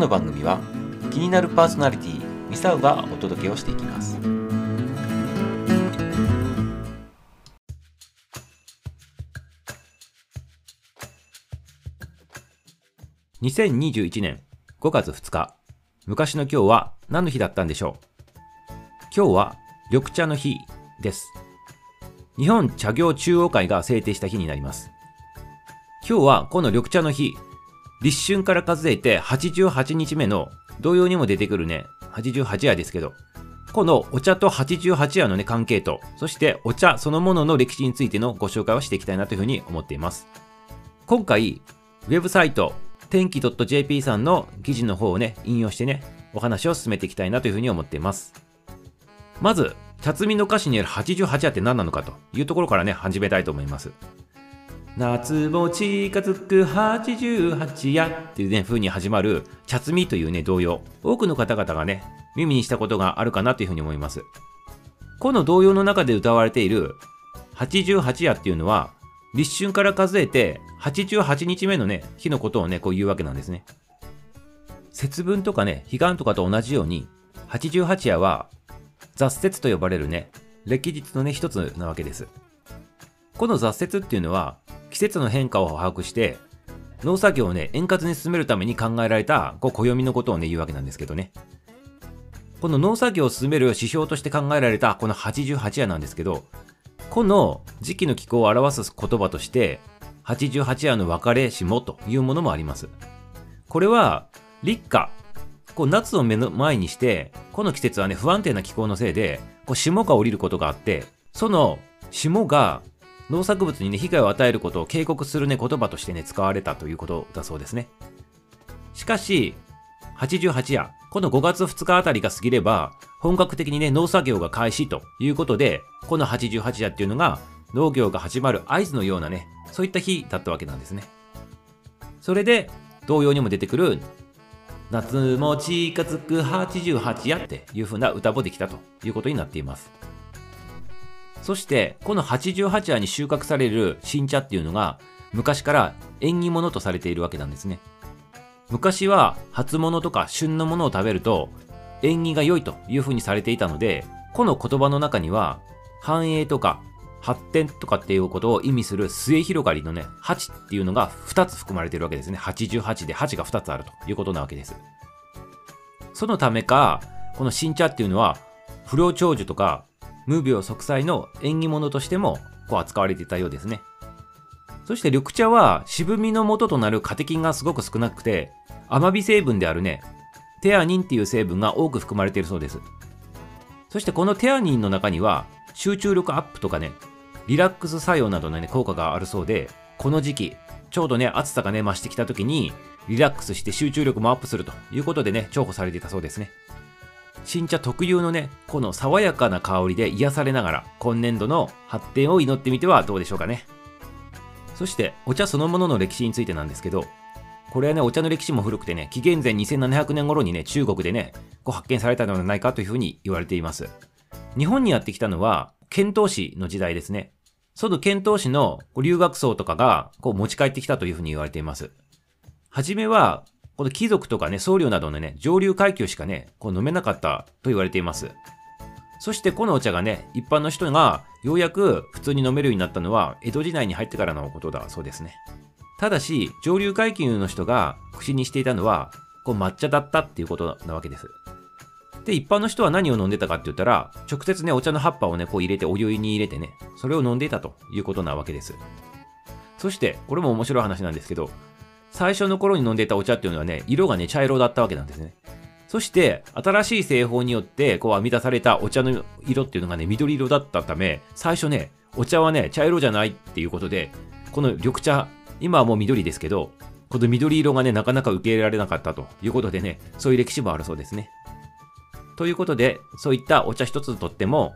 の番組は気になるパーソナリティミサウがお届けをしていきます。2021年5月2日昔の今日は何の日だったんでしょう？今日は緑茶の日です。日本茶業中央会が制定した日になります。今日はこの緑茶の日立春から数えて88日目の同様にも出てくるね88夜ですけどこのお茶と88夜のね関係とそしてお茶そのものの歴史についてのご紹介をしていきたいなというふうに思っています今回ウェブサイト天気 .jp さんの記事の方をね、引用してね、お話を進めていきたいなというふうに思っています。まず、茶摘みの歌詞にある88夜って何なのかというところからね、始めたいと思います。夏も近づく88夜っていうね、風に始まる茶摘みというね、童謡。多くの方々がね、耳にしたことがあるかなというふうに思います。この童謡の中で歌われている88夜っていうのは、立春から数えて88日目のね、日のことをね、こう言うわけなんですね。節分とかね、彼岸とかと同じように、88夜は雑節と呼ばれるね、歴日のね、一つなわけです。この雑節っていうのは、季節の変化を把握して、農作業をね、円滑に進めるために考えられた、こう、暦のことをね、言うわけなんですけどね。この農作業を進める指標として考えられた、この88夜なんですけど、この時期の気候を表す言葉として、88夜の別れ霜というものもあります。これは、立夏。こう夏を目の前にして、この季節はね、不安定な気候のせいで、こう霜が降りることがあって、その霜が農作物にね、被害を与えることを警告するね、言葉としてね、使われたということだそうですね。しかし、88夜、この5月2日あたりが過ぎれば、本格的にね、農作業が開始ということで、この88夜っていうのが、農業が始まる合図のようなね、そういった日だったわけなんですね。それで、同様にも出てくる、夏も近づく88夜っていう風な歌もできたということになっています。そして、この88夜に収穫される新茶っていうのが、昔から縁起物とされているわけなんですね。昔は初物とか旬のものを食べると縁起が良いという風にされていたので、この言葉の中には繁栄とか発展とかっていうことを意味する末広がりのね、8っていうのが2つ含まれているわけですね。88で8が2つあるということなわけです。そのためか、この新茶っていうのは不良長寿とか無病息災の縁起物としてもこう扱われていたようですね。そして緑茶は渋みの元となるカテキンがすごく少なくて、甘み成分であるね、テアニンっていう成分が多く含まれているそうです。そしてこのテアニンの中には集中力アップとかね、リラックス作用などのね、効果があるそうで、この時期、ちょうどね、暑さがね、増してきた時に、リラックスして集中力もアップするということでね、重宝されていたそうですね。新茶特有のね、この爽やかな香りで癒されながら、今年度の発展を祈ってみてはどうでしょうかね。そして、お茶そのものの歴史についてなんですけど、これはね、お茶の歴史も古くてね、紀元前2700年頃にね、中国でね、こう発見されたのではないかというふうに言われています。日本にやってきたのは、遣唐使の時代ですね。その遣唐使の留学僧とかがこう持ち帰ってきたというふうに言われています。はじめは、この貴族とかね、僧侶などのね、上流階級しかね、こう飲めなかったと言われています。そしてこのお茶がね、一般の人がようやく普通に飲めるようになったのは、江戸時代に入ってからのことだそうですね。ただし、上流階級の人が口にしていたのは、こう抹茶だったっていうことなわけです。で、一般の人は何を飲んでたかって言ったら、直接ね、お茶の葉っぱをね、こう入れて、お湯に入れてね、それを飲んでいたということなわけです。そして、これも面白い話なんですけど、最初の頃に飲んでいたお茶っていうのはね、色がね、茶色だったわけなんですね。そして、新しい製法によって、こう編み出されたお茶の色っていうのがね、緑色だったため、最初ね、お茶はね、茶色じゃないっていうことで、この緑茶今はもう緑ですけど、この緑色がね、なかなか受け入れられなかったということでね、そういう歴史もあるそうですね。ということで、そういったお茶一つとっても、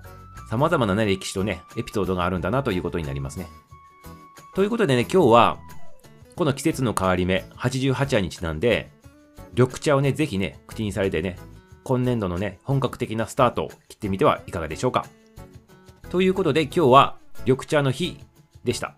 様々なね、歴史とね、エピソードがあるんだなということになりますね。ということでね、今日は、この季節の変わり目、88夜にちなんで、緑茶をね、ぜひね、口にされてね、今年度のね、本格的なスタートを切ってみてはいかがでしょうか。ということで今日は緑茶の日でした。